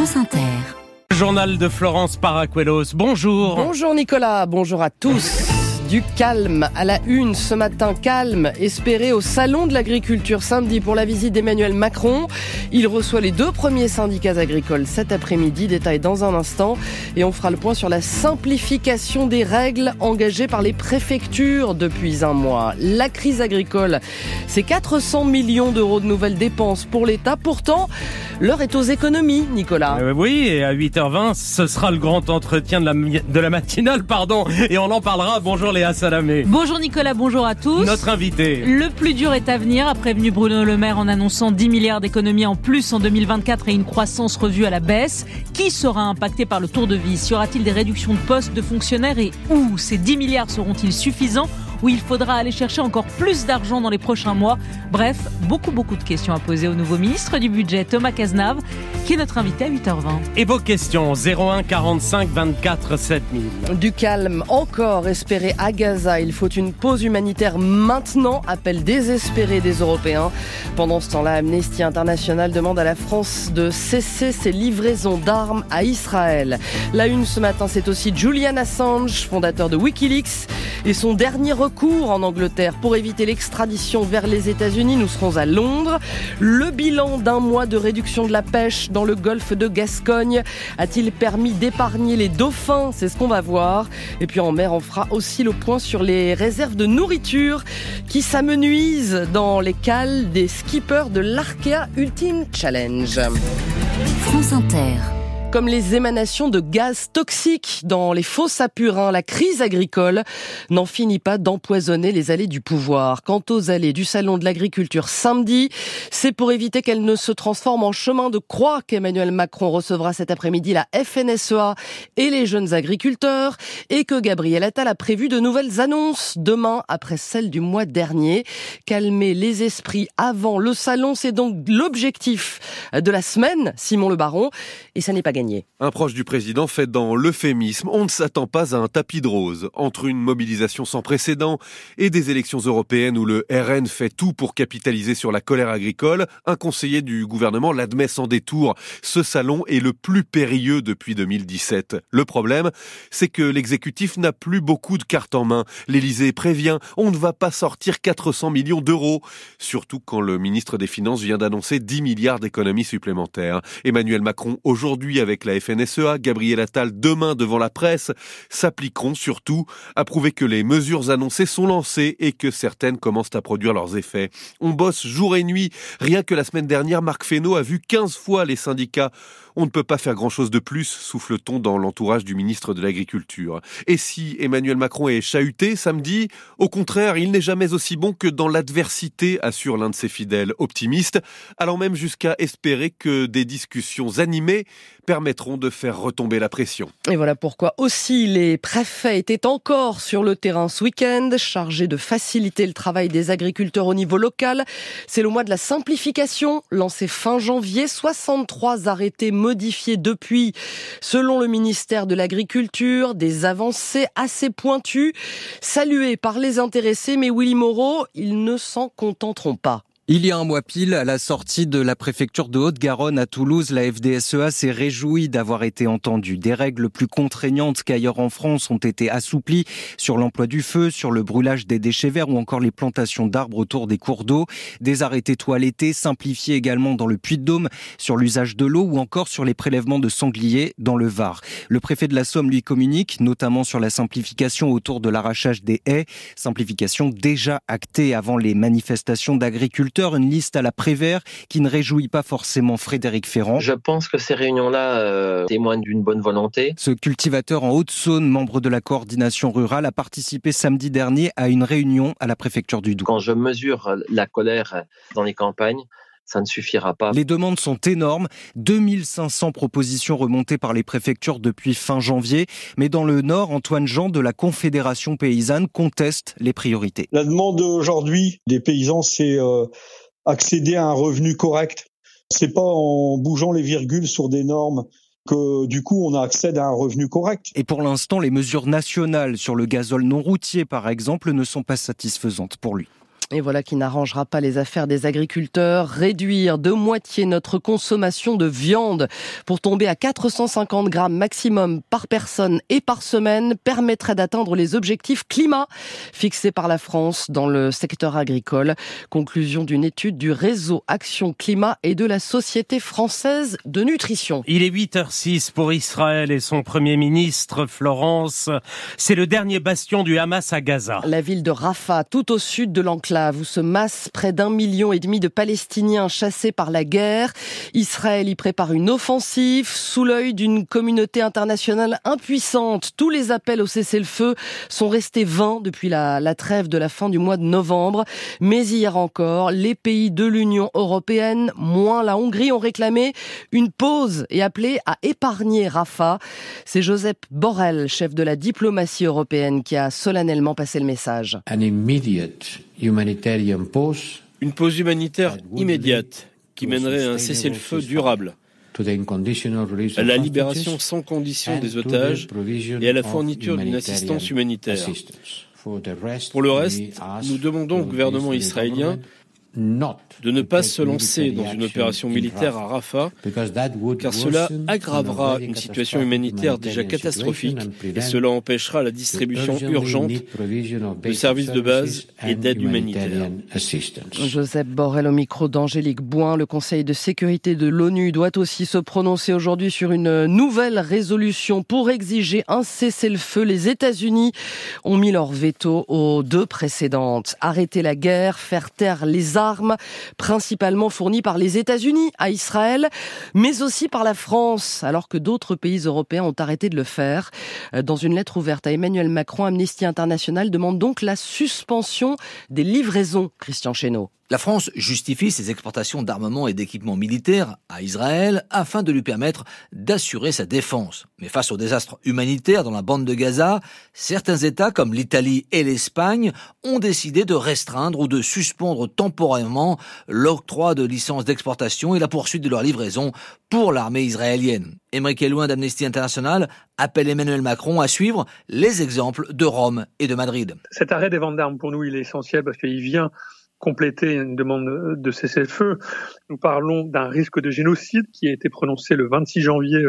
France Inter. Journal de Florence Paracuelos. Bonjour. Bonjour Nicolas, bonjour à tous du calme à la une ce matin. Calme espéré au Salon de l'agriculture samedi pour la visite d'Emmanuel Macron. Il reçoit les deux premiers syndicats agricoles cet après-midi. Détail dans un instant. Et on fera le point sur la simplification des règles engagées par les préfectures depuis un mois. La crise agricole, c'est 400 millions d'euros de nouvelles dépenses pour l'État. Pourtant, l'heure est aux économies, Nicolas. Euh, oui, et à 8h20, ce sera le grand entretien de la, de la matinale, pardon. Et on en parlera. Bonjour les Bonjour Nicolas, bonjour à tous. Notre invité. Le plus dur est à venir, a prévenu Bruno Le Maire en annonçant 10 milliards d'économies en plus en 2024 et une croissance revue à la baisse. Qui sera impacté par le tour de vis? Y aura-t-il des réductions de postes de fonctionnaires et où? Ces 10 milliards seront-ils suffisants? Où il faudra aller chercher encore plus d'argent dans les prochains mois. Bref, beaucoup beaucoup de questions à poser au nouveau ministre du Budget, Thomas Cazenave, qui est notre invité à 8h20. Et vos questions 01 45 24 7000. Du calme encore espéré à Gaza. Il faut une pause humanitaire maintenant. Appel désespéré des Européens. Pendant ce temps-là, Amnesty International demande à la France de cesser ses livraisons d'armes à Israël. La une ce matin, c'est aussi Julian Assange, fondateur de Wikileaks, et son dernier recours en Angleterre pour éviter l'extradition vers les États-Unis. Nous serons à Londres. Le bilan d'un mois de réduction de la pêche dans le golfe de Gascogne a-t-il permis d'épargner les dauphins? C'est ce qu'on va voir. Et puis en mer, on fera aussi le point sur les réserves de nourriture qui s'amenuisent dans les cales des skippers de l'Arkea Ultimate Challenge. France Inter. Comme les émanations de gaz toxiques dans les fosses à purin, la crise agricole n'en finit pas d'empoisonner les allées du pouvoir. Quant aux allées du Salon de l'agriculture samedi, c'est pour éviter qu'elles ne se transforment en chemin de croix qu'Emmanuel Macron recevra cet après-midi la FNSEA et les jeunes agriculteurs et que Gabriel Attal a prévu de nouvelles annonces demain après celles du mois dernier. Calmer les esprits avant le salon, c'est donc l'objectif de la semaine, Simon Le Baron, et ça n'est pas gagné. Un proche du président fait dans l'euphémisme. On ne s'attend pas à un tapis de rose. Entre une mobilisation sans précédent et des élections européennes où le RN fait tout pour capitaliser sur la colère agricole, un conseiller du gouvernement l'admet sans détour. Ce salon est le plus périlleux depuis 2017. Le problème, c'est que l'exécutif n'a plus beaucoup de cartes en main. L'Élysée prévient, on ne va pas sortir 400 millions d'euros. Surtout quand le ministre des Finances vient d'annoncer 10 milliards d'économies supplémentaires. Emmanuel Macron aujourd'hui avec avec la FNSEA, Gabriel Attal demain devant la presse, s'appliqueront surtout à prouver que les mesures annoncées sont lancées et que certaines commencent à produire leurs effets. On bosse jour et nuit. Rien que la semaine dernière, Marc Fesneau a vu 15 fois les syndicats. On ne peut pas faire grand-chose de plus, souffle-t-on dans l'entourage du ministre de l'Agriculture. Et si Emmanuel Macron est chahuté samedi, au contraire, il n'est jamais aussi bon que dans l'adversité, assure l'un de ses fidèles optimistes, allant même jusqu'à espérer que des discussions animées permettront de faire retomber la pression. Et voilà pourquoi aussi les préfets étaient encore sur le terrain ce week-end, chargés de faciliter le travail des agriculteurs au niveau local. C'est le mois de la simplification, lancé fin janvier, 63 arrêtés modifiés depuis, selon le ministère de l'Agriculture, des avancées assez pointues, saluées par les intéressés, mais Willy Moreau, ils ne s'en contenteront pas. Il y a un mois pile, à la sortie de la préfecture de Haute-Garonne à Toulouse, la FDSEA s'est réjouie d'avoir été entendue. Des règles plus contraignantes qu'ailleurs en France ont été assouplies sur l'emploi du feu, sur le brûlage des déchets verts ou encore les plantations d'arbres autour des cours d'eau. Des arrêtés toilettés simplifiés également dans le Puy-de-Dôme sur l'usage de l'eau ou encore sur les prélèvements de sangliers dans le Var. Le préfet de la Somme lui communique notamment sur la simplification autour de l'arrachage des haies, simplification déjà actée avant les manifestations d'agriculteurs une liste à la Prévert qui ne réjouit pas forcément Frédéric Ferrand. Je pense que ces réunions-là euh, témoignent d'une bonne volonté. Ce cultivateur en Haute-Saône, membre de la coordination rurale, a participé samedi dernier à une réunion à la préfecture du Doubs. Quand je mesure la colère dans les campagnes, ça ne suffira pas. Les demandes sont énormes, 2500 propositions remontées par les préfectures depuis fin janvier, mais dans le Nord, Antoine Jean de la Confédération paysanne conteste les priorités. La demande aujourd'hui des paysans, c'est euh, accéder à un revenu correct. C'est pas en bougeant les virgules sur des normes que du coup on accède à un revenu correct. Et pour l'instant, les mesures nationales sur le gazole non routier, par exemple, ne sont pas satisfaisantes pour lui. Et voilà qui n'arrangera pas les affaires des agriculteurs. Réduire de moitié notre consommation de viande pour tomber à 450 grammes maximum par personne et par semaine permettrait d'atteindre les objectifs climat fixés par la France dans le secteur agricole. Conclusion d'une étude du réseau Action Climat et de la Société française de nutrition. Il est 8h06 pour Israël et son premier ministre, Florence. C'est le dernier bastion du Hamas à Gaza. La ville de Rafah, tout au sud de l'enclave où se massent près d'un million et demi de Palestiniens chassés par la guerre. Israël y prépare une offensive sous l'œil d'une communauté internationale impuissante. Tous les appels au cessez-le-feu sont restés vains depuis la, trêve de la fin du mois de novembre. Mais hier encore, les pays de l'Union européenne, moins la Hongrie, ont réclamé une pause et appelé à épargner Rafah. C'est Joseph Borrell, chef de la diplomatie européenne, qui a solennellement passé le message. Une pause. Humanitaire immédiate qui mènerait à un cessez-le-feu durable, à la libération sans condition des otages et à la fourniture d'une assistance humanitaire. Pour le reste, nous demandons au gouvernement israélien de ne pas se lancer dans une opération militaire à Rafah, car cela aggravera une situation humanitaire déjà catastrophique et cela empêchera la distribution urgente de services de base et d'aide humanitaire. Joseph Borrell au micro d'Angélique Boin, le Conseil de sécurité de l'ONU doit aussi se prononcer aujourd'hui sur une nouvelle résolution pour exiger un cessez-le-feu. Les États-Unis ont mis leur veto aux deux précédentes. Arrêter la guerre, faire taire les armes, principalement fournies par les États-Unis à Israël, mais aussi par la France, alors que d'autres pays européens ont arrêté de le faire. Dans une lettre ouverte à Emmanuel Macron, Amnesty International demande donc la suspension des livraisons, Christian Chesneau. La France justifie ses exportations d'armements et d'équipements militaires à Israël afin de lui permettre d'assurer sa défense. Mais face au désastre humanitaire dans la bande de Gaza, certains États comme l'Italie et l'Espagne ont décidé de restreindre ou de suspendre temporairement l'octroi de licences d'exportation et la poursuite de leur livraison pour l'armée israélienne. Émeric Elouin d'Amnesty International appelle Emmanuel Macron à suivre les exemples de Rome et de Madrid. Cet arrêt des ventes d'armes pour nous, il est essentiel parce qu'il vient compléter une demande de cessez-le-feu. Nous parlons d'un risque de génocide qui a été prononcé le 26 janvier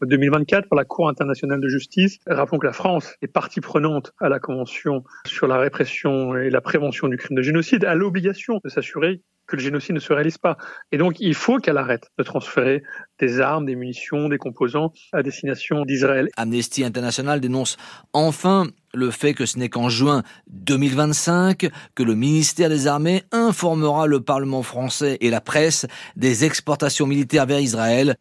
2024 euh, par la Cour internationale de justice. Rappelons que la France est partie prenante à la Convention sur la répression et la prévention du crime de génocide, a l'obligation de s'assurer que le génocide ne se réalise pas. Et donc, il faut qu'elle arrête de transférer des armes, des munitions, des composants à destination d'Israël. Amnesty International dénonce enfin le fait que ce n'est qu'en juin 2025 que le ministère des Armées informera le Parlement français et la presse des exportations militaires vers Israël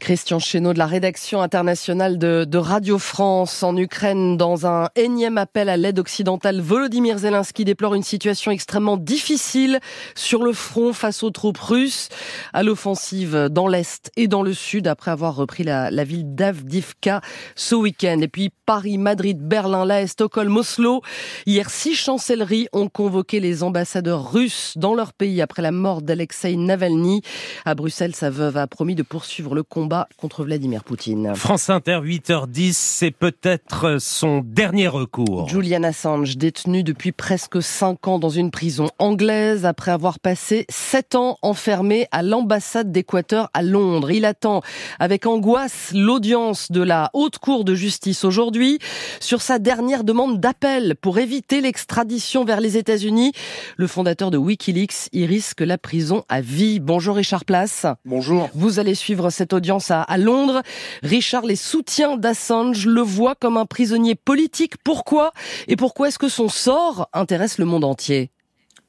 Christian Chesneau de la rédaction internationale de, Radio France en Ukraine dans un énième appel à l'aide occidentale. Volodymyr Zelensky déplore une situation extrêmement difficile sur le front face aux troupes russes à l'offensive dans l'Est et dans le Sud après avoir repris la, la ville d'Avdivka ce week-end. Et puis Paris, Madrid, Berlin, La Stockholm, Oslo. Hier, six chancelleries ont convoqué les ambassadeurs russes dans leur pays après la mort d'Alexei Navalny. À Bruxelles, sa veuve a promis de poursuivre le combat combat contre Vladimir Poutine. France Inter, 8h10, c'est peut-être son dernier recours. Julian Assange, détenu depuis presque 5 ans dans une prison anglaise après avoir passé 7 ans enfermé à l'ambassade d'Équateur à Londres. Il attend avec angoisse l'audience de la Haute Cour de justice aujourd'hui sur sa dernière demande d'appel pour éviter l'extradition vers les États-Unis. Le fondateur de Wikileaks y risque la prison à vie. Bonjour Richard Place. Bonjour. Vous allez suivre cette audience à, Londres. Richard, les soutiens d'Assange le voient comme un prisonnier politique. Pourquoi Et pourquoi est-ce que son sort intéresse le monde entier?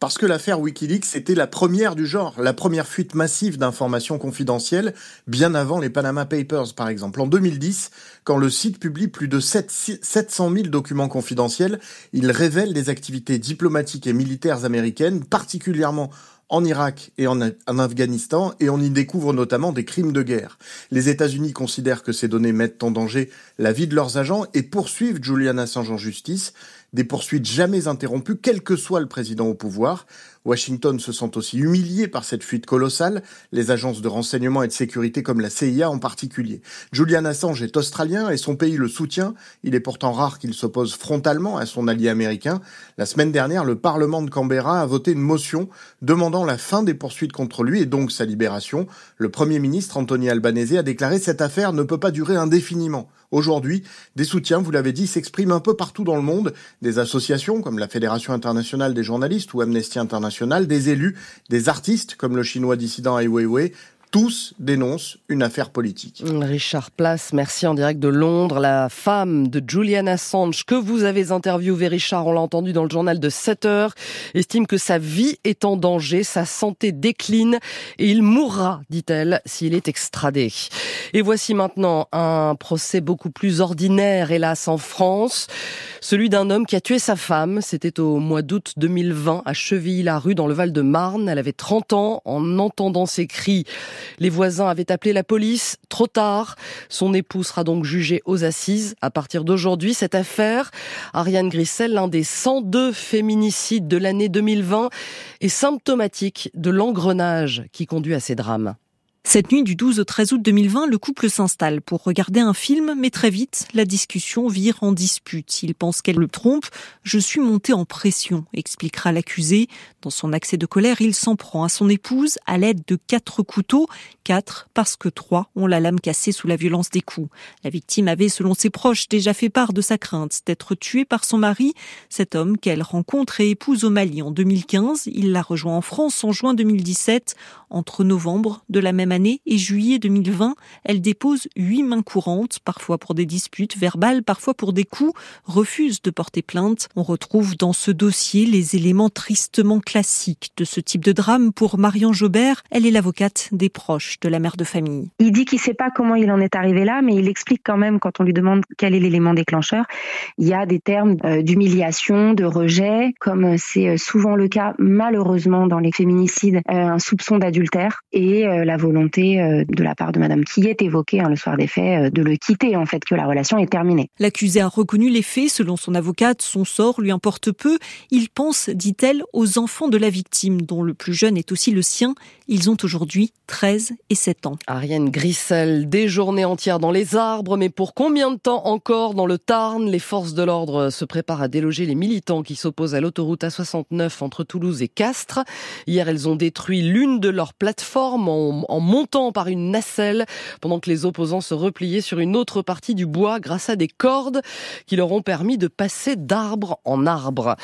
Parce que l'affaire Wikileaks était la première du genre, la première fuite massive d'informations confidentielles, bien avant les Panama Papers par exemple. En 2010, quand le site publie plus de 700 000 documents confidentiels, il révèle des activités diplomatiques et militaires américaines, particulièrement en Irak et en, Afghanistan, et on y découvre notamment des crimes de guerre. Les États-Unis considèrent que ces données mettent en danger la vie de leurs agents et poursuivent Julian Assange en justice, des poursuites jamais interrompues, quel que soit le président au pouvoir. Washington se sent aussi humilié par cette fuite colossale, les agences de renseignement et de sécurité comme la CIA en particulier. Julian Assange est australien et son pays le soutient. Il est pourtant rare qu'il s'oppose frontalement à son allié américain. La semaine dernière, le Parlement de Canberra a voté une motion demandant la fin des poursuites contre lui et donc sa libération. Le Premier ministre Anthony Albanese a déclaré cette affaire ne peut pas durer indéfiniment. Aujourd'hui, des soutiens, vous l'avez dit, s'expriment un peu partout dans le monde. Des associations comme la Fédération internationale des journalistes ou Amnesty International, des élus, des artistes comme le chinois dissident Ai Weiwei, tous dénoncent une affaire politique. Richard Place, merci en direct de Londres. La femme de Julian Assange que vous avez interviewé, Richard, on l'a entendu dans le journal de 7 heures, estime que sa vie est en danger, sa santé décline et il mourra, dit-elle, s'il est extradé. Et voici maintenant un procès beaucoup plus ordinaire, hélas, en France. Celui d'un homme qui a tué sa femme. C'était au mois d'août 2020 à Chevilly-la-Rue dans le Val-de-Marne. Elle avait 30 ans. En entendant ses cris, les voisins avaient appelé la police trop tard. Son époux sera donc jugé aux assises. À partir d'aujourd'hui, cette affaire, Ariane Grissel, l'un des 102 féminicides de l'année 2020, est symptomatique de l'engrenage qui conduit à ces drames. Cette nuit du 12 au 13 août 2020, le couple s'installe pour regarder un film, mais très vite, la discussion vire en dispute. Il pense qu'elle le trompe. Je suis monté en pression, expliquera l'accusé. Dans son accès de colère, il s'en prend à son épouse à l'aide de quatre couteaux. Quatre, parce que trois ont la lame cassée sous la violence des coups. La victime avait, selon ses proches, déjà fait part de sa crainte d'être tuée par son mari. Cet homme qu'elle rencontre et épouse au Mali en 2015, il la rejoint en France en juin 2017. Entre novembre de la même année et juillet 2020, elle dépose huit mains courantes, parfois pour des disputes verbales, parfois pour des coups, refuse de porter plainte. On retrouve dans ce dossier les éléments tristement classiques de ce type de drame pour Marion Jobert. Elle est l'avocate des proches de la mère de famille. Il dit qu'il ne sait pas comment il en est arrivé là, mais il explique quand même quand on lui demande quel est l'élément déclencheur. Il y a des termes euh, d'humiliation, de rejet, comme c'est souvent le cas malheureusement dans les féminicides, euh, un soupçon d'adulte et euh, la volonté euh, de la part de Madame qui est évoquée hein, le soir des faits euh, de le quitter en fait que la relation est terminée. L'accusé a reconnu les faits. Selon son avocate, son sort lui importe peu. Il pense, dit-elle, aux enfants de la victime, dont le plus jeune est aussi le sien. Ils ont aujourd'hui 13 et 7 ans. Ariane Grissel, des journées entières dans les arbres, mais pour combien de temps encore dans le Tarn? Les forces de l'ordre se préparent à déloger les militants qui s'opposent à l'autoroute A69 entre Toulouse et Castres. Hier, elles ont détruit l'une de leurs plateforme en, montant par une nacelle pendant que les opposants se repliaient sur une autre partie du bois grâce à des cordes qui leur ont permis de passer d'arbre en arbre.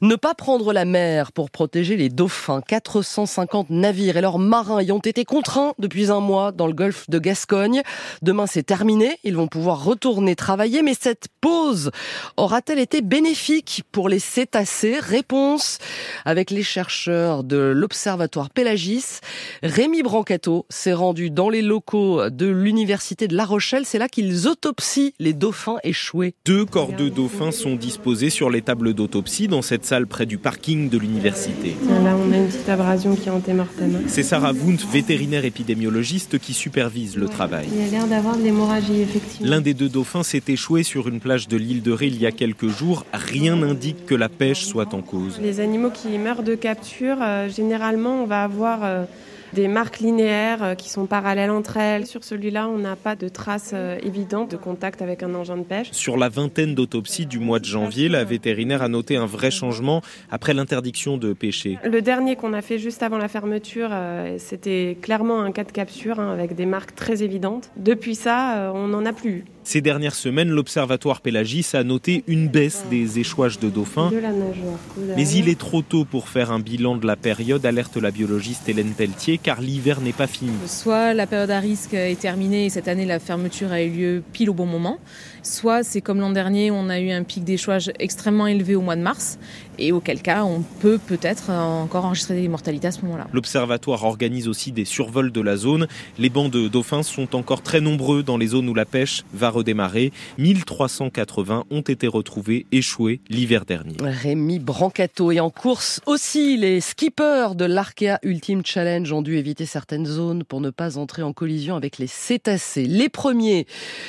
Ne pas prendre la mer pour protéger les dauphins. 450 navires et leurs marins y ont été contraints depuis un mois dans le golfe de Gascogne. Demain, c'est terminé. Ils vont pouvoir retourner travailler. Mais cette pause aura-t-elle été bénéfique pour les cétacés? Réponse avec les chercheurs de l'Observatoire Pélagis. Rémi Brancato s'est rendu dans les locaux de l'université de La Rochelle. C'est là qu'ils autopsient les dauphins échoués. Deux corps de dauphins sont disposés sur les tables d'autopsie dans cette salle près du parking de l'université. Là, on a une petite abrasion qui est antémortem. C'est Sarah Wundt, vétérinaire épidémiologiste, qui supervise le travail. Il a l'air d'avoir de l'hémorragie, effectivement. L'un des deux dauphins s'est échoué sur une plage de l'île de Ré il y a quelques jours. Rien n'indique que la pêche soit en cause. Les animaux qui meurent de capture, euh, généralement, on va avoir... Euh, des marques linéaires euh, qui sont parallèles entre elles. Sur celui-là, on n'a pas de traces euh, évidentes de contact avec un engin de pêche. Sur la vingtaine d'autopsies du mois de janvier, la vétérinaire a noté un vrai changement après l'interdiction de pêcher. Le dernier qu'on a fait juste avant la fermeture, euh, c'était clairement un cas de capture hein, avec des marques très évidentes. Depuis ça, on n'en a plus ces dernières semaines, l'Observatoire Pélagis a noté une baisse des échouages de dauphins. Mais il est trop tôt pour faire un bilan de la période, alerte la biologiste Hélène Pelletier, car l'hiver n'est pas fini. Soit la période à risque est terminée et cette année la fermeture a eu lieu pile au bon moment, soit c'est comme l'an dernier, on a eu un pic d'échouage extrêmement élevé au mois de mars et auquel cas on peut peut-être encore enregistrer des mortalités à ce moment-là. L'Observatoire organise aussi des survols de la zone. Les bancs de dauphins sont encore très nombreux dans les zones où la pêche va redémarré. 1380 ont été retrouvés échoués l'hiver dernier. Rémi Brancato et en course aussi, les skippers de l'Arkea Ultimate Challenge ont dû éviter certaines zones pour ne pas entrer en collision avec les cétacés. Les premiers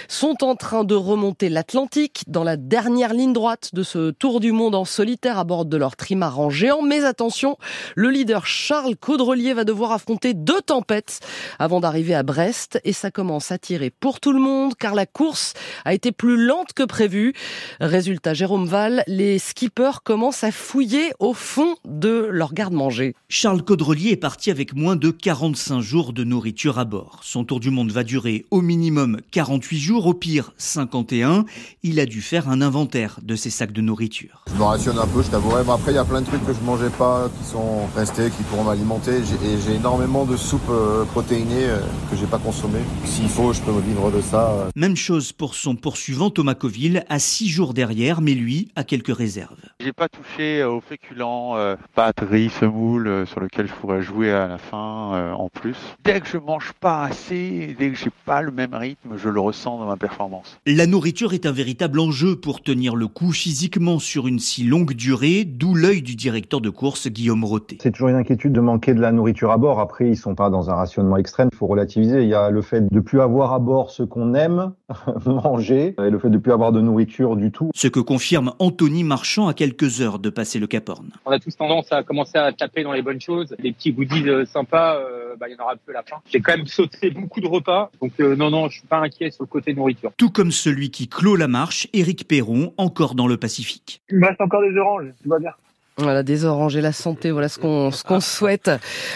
sont en train de remonter l'Atlantique dans la dernière ligne droite de ce tour du monde en solitaire à bord de leur trimaran géant. Mais attention, le leader Charles Caudrelier va devoir affronter deux tempêtes avant d'arriver à Brest et ça commence à tirer pour tout le monde car la course a été plus lente que prévu. Résultat, Jérôme Val, les skippers commencent à fouiller au fond de leur garde-manger. Charles Caudrelier est parti avec moins de 45 jours de nourriture à bord. Son tour du monde va durer au minimum 48 jours, au pire 51. Il a dû faire un inventaire de ses sacs de nourriture. Je me rationne un peu, je t'avouerai. Mais après, il y a plein de trucs que je mangeais pas, qui sont restés, qui pourront m'alimenter. Et j'ai énormément de soupe euh, protéinée euh, que j'ai pas consommée. S'il faut, je peux me vivre de ça. Euh. Même chose pour son poursuivant Thomas Coville, à 6 jours derrière, mais lui a quelques réserves. J'ai pas touché aux féculents, pâtes, riz, semoule, sur lequel je pourrais jouer à la fin en plus. Dès que je mange pas assez, dès que j'ai pas le même rythme, je le ressens dans ma performance. La nourriture est un véritable enjeu pour tenir le coup physiquement sur une si longue durée, d'où l'œil du directeur de course Guillaume Roté. C'est toujours une inquiétude de manquer de la nourriture à bord. Après, ils sont pas dans un rationnement extrême, il faut relativiser. Il y a le fait de plus avoir à bord ce qu'on aime manger et le fait de plus avoir de nourriture du tout. Ce que confirme Anthony Marchand à quelques heures de passer le Cap Horn. On a tous tendance à commencer à taper dans les bonnes choses, des petits goodies euh, sympas, euh, bah, il y en aura peu à la fin. J'ai quand même sauté beaucoup de repas, donc euh, non, non, je suis pas inquiet sur le côté nourriture. Tout comme celui qui clôt la marche, Éric Perron, encore dans le Pacifique. Il me reste encore des oranges, tu vois bien. Voilà, des oranges et la santé, voilà ce qu'on ce qu'on souhaite.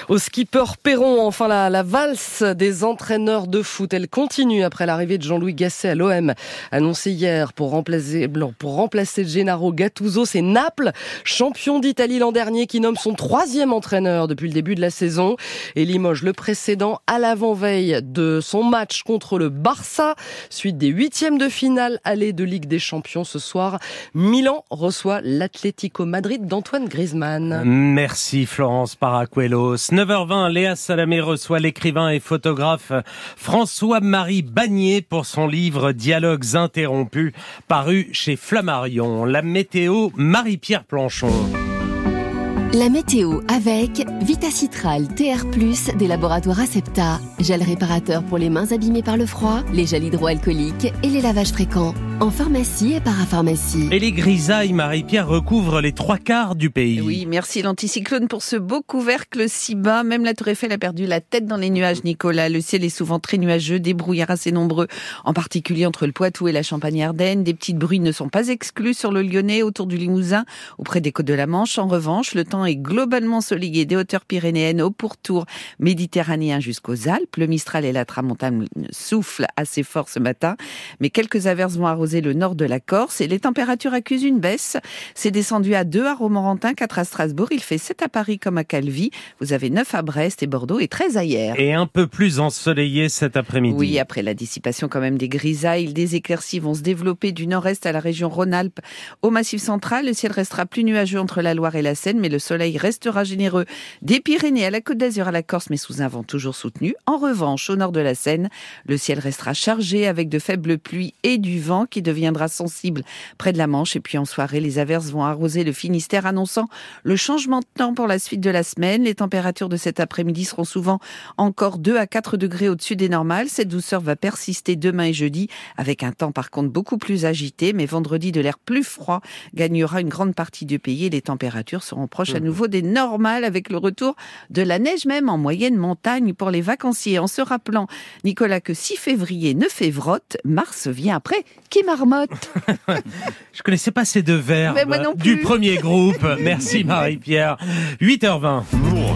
Au skipper Perron, enfin la, la valse des entraîneurs de foot, elle continue après l'arrivée de Jean-Louis Gasset à l'OM, annoncé hier pour remplacer pour remplacer Gennaro Gattuso. C'est Naples, champion d'Italie l'an dernier, qui nomme son troisième entraîneur depuis le début de la saison et Limoges le précédent à l'avant-veille de son match contre le Barça, suite des huitièmes de finale aller de Ligue des Champions ce soir. Milan reçoit l'Atlético Madrid d'Antoine Griezmann. Merci Florence Paracuelos. 9h20, Léa Salamé reçoit l'écrivain et photographe François-Marie Bagné pour son livre Dialogues interrompus, paru chez Flammarion. La météo, Marie-Pierre Planchon. La météo avec Vitacitral TR+, des laboratoires Acepta, gel réparateur pour les mains abîmées par le froid, les gels hydroalcooliques et les lavages fréquents. En pharmacie et parapharmacie. Et les grisailles, Marie-Pierre, recouvrent les trois quarts du pays. Oui, merci l'anticyclone pour ce beau couvercle si bas. Même la Tour Eiffel a perdu la tête dans les nuages, Nicolas. Le ciel est souvent très nuageux, des brouillards assez nombreux, en particulier entre le Poitou et la Champagne-Ardenne. Des petites bruits ne sont pas exclus sur le Lyonnais, autour du Limousin, auprès des côtes de la Manche. En revanche, le temps est globalement soleillé des hauteurs pyrénéennes au pourtour méditerranéen jusqu'aux Alpes. Le Mistral et la Tramontane soufflent assez fort ce matin, mais quelques averses vont arroser le nord de la Corse et les températures accusent une baisse. C'est descendu à 2 à Romorantin, 4 à Strasbourg. Il fait 7 à Paris comme à Calvi. Vous avez 9 à Brest et Bordeaux et 13 à hier. Et un peu plus ensoleillé cet après-midi. Oui, après la dissipation quand même des grisailles, des éclaircies vont se développer du nord-est à la région Rhône-Alpes au Massif central. Le ciel restera plus nuageux entre la Loire et la Seine, mais le soleil restera généreux des Pyrénées à la Côte d'Azur à la Corse, mais sous un vent toujours soutenu. En revanche, au nord de la Seine, le ciel restera chargé avec de faibles pluies et du vent qui deviendra sensible près de la Manche. Et puis en soirée, les averses vont arroser le Finistère, annonçant le changement de temps pour la suite de la semaine. Les températures de cet après-midi seront souvent encore 2 à 4 degrés au-dessus des normales. Cette douceur va persister demain et jeudi, avec un temps par contre beaucoup plus agité. Mais vendredi, de l'air plus froid gagnera une grande partie du pays et les températures seront proches à mmh. nouveau des normales avec le retour de la neige même en moyenne montagne pour les vacanciers. En se rappelant, Nicolas, que si février ne fait vrotte, mars vient après qui marmotte. Je connaissais pas ces deux verbes du premier groupe. Merci Marie-Pierre. 8h20.